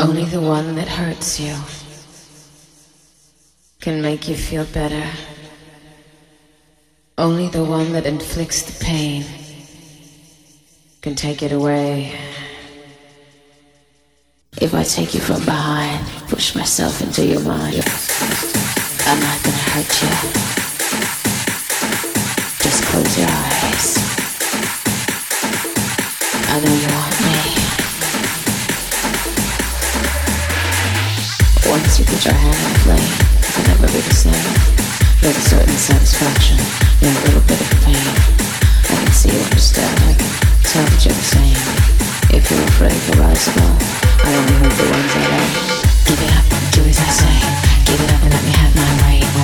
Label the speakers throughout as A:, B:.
A: Only the one that hurts you can make you feel better. Only the one that inflicts the pain can take it away. If I take you from behind, push myself into your mind, I'm not gonna hurt you. Just close your eyes. I know you want me. you could try and play. I never a certain satisfaction, a little bit of pain. I can see you understand, I can tell you're. If you're afraid you'll I only hurt the ones I love. Give it up, do as I say. Give it up and let me have my way.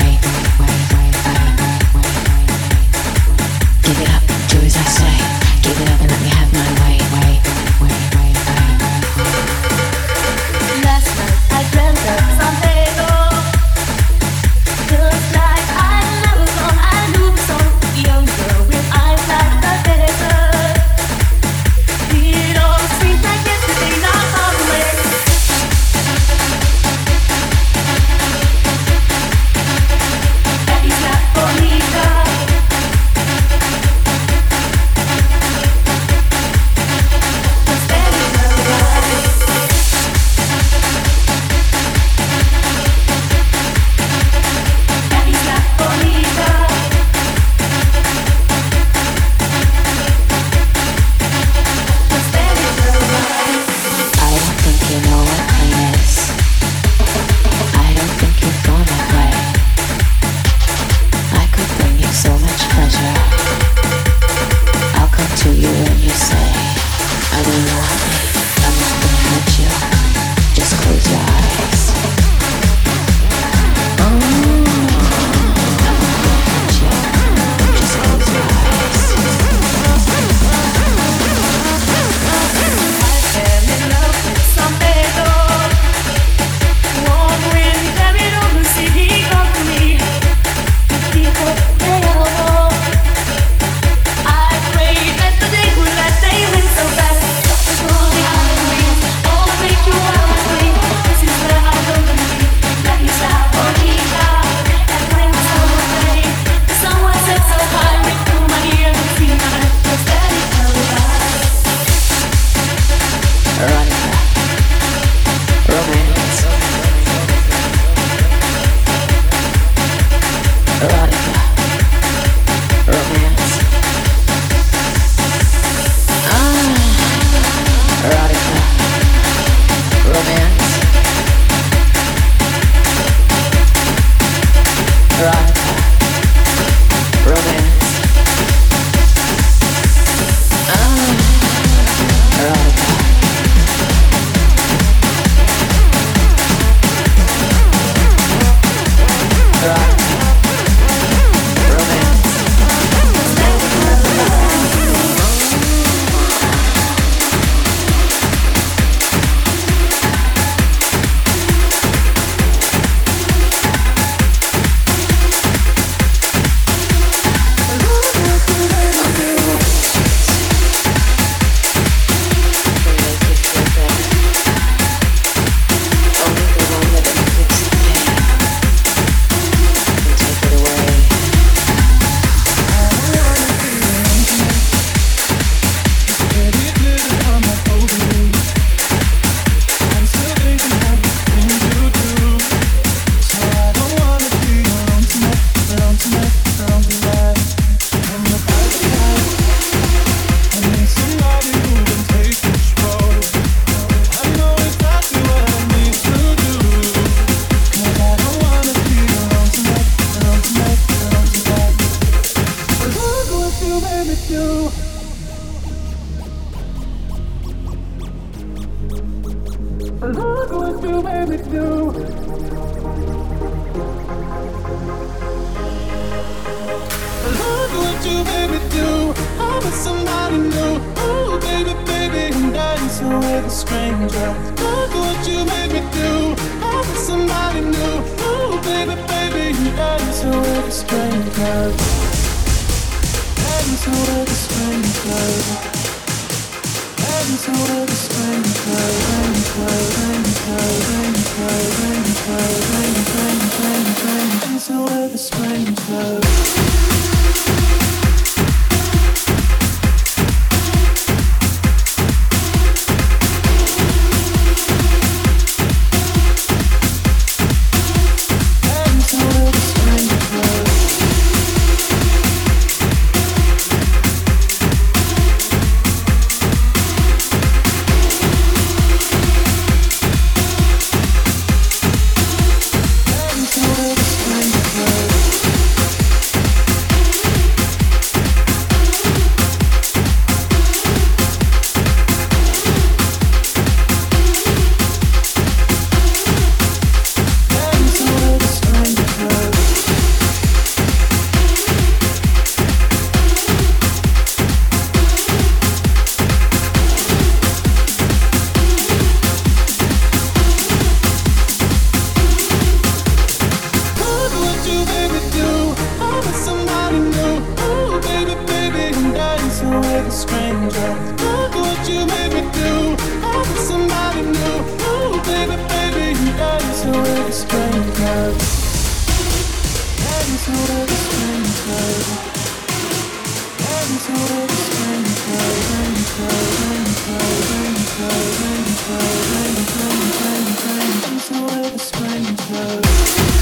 B: the spring flows.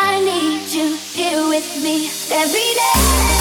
A: I need you
B: here with me every day.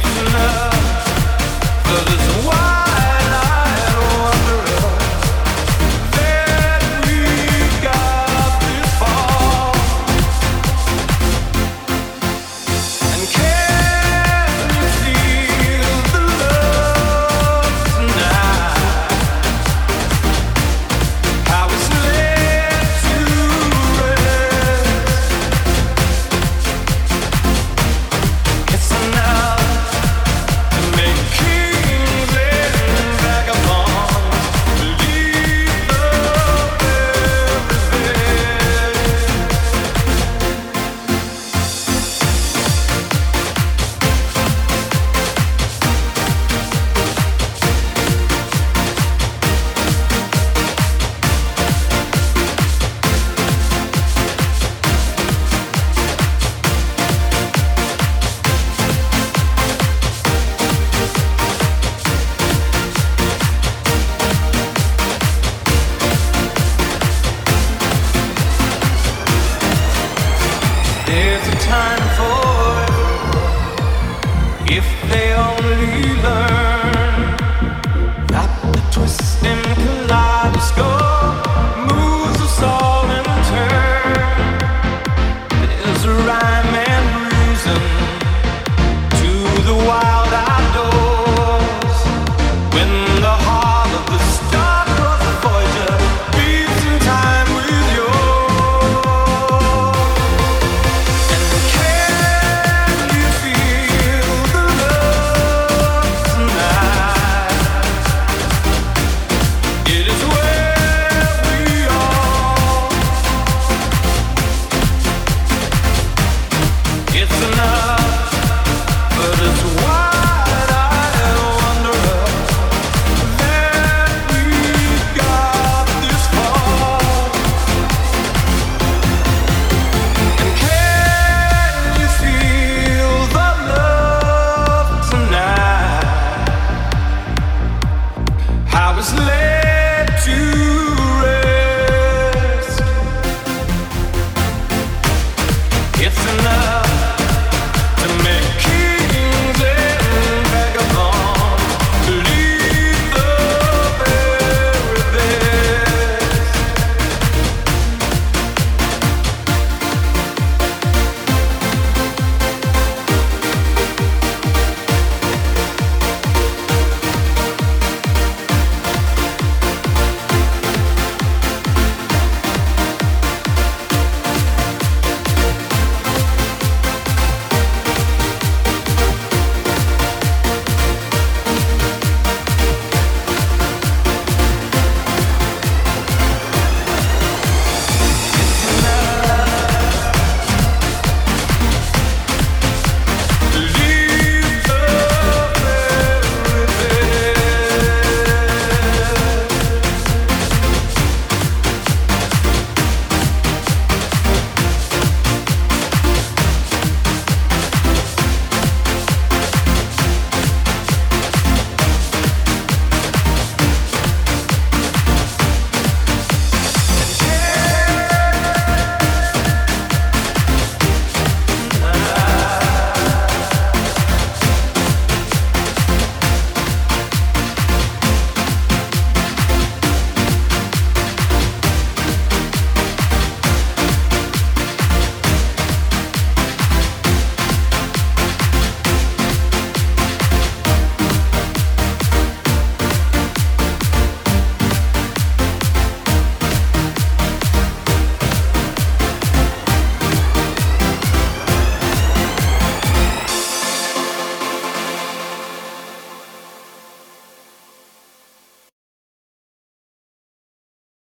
B: It's love,